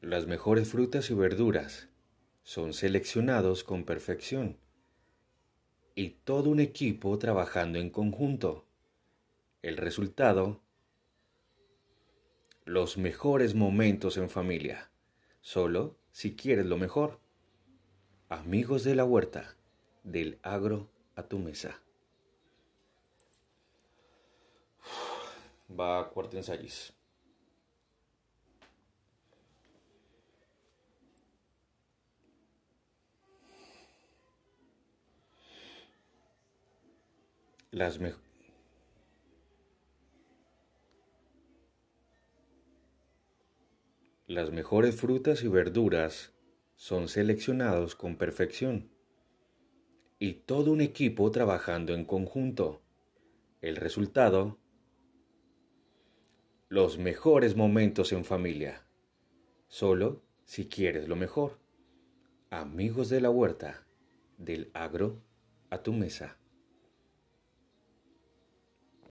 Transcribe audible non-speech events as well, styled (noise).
Las mejores frutas y verduras son seleccionados con perfección y todo un equipo trabajando en conjunto. El resultado, los mejores momentos en familia, solo si quieres lo mejor. Amigos de la huerta, del agro a tu mesa. (sighs) Va a cuarto ensayos. Las, Las mejores frutas y verduras son seleccionados con perfección y todo un equipo trabajando en conjunto. El resultado, los mejores momentos en familia, solo si quieres lo mejor. Amigos de la huerta, del agro a tu mesa.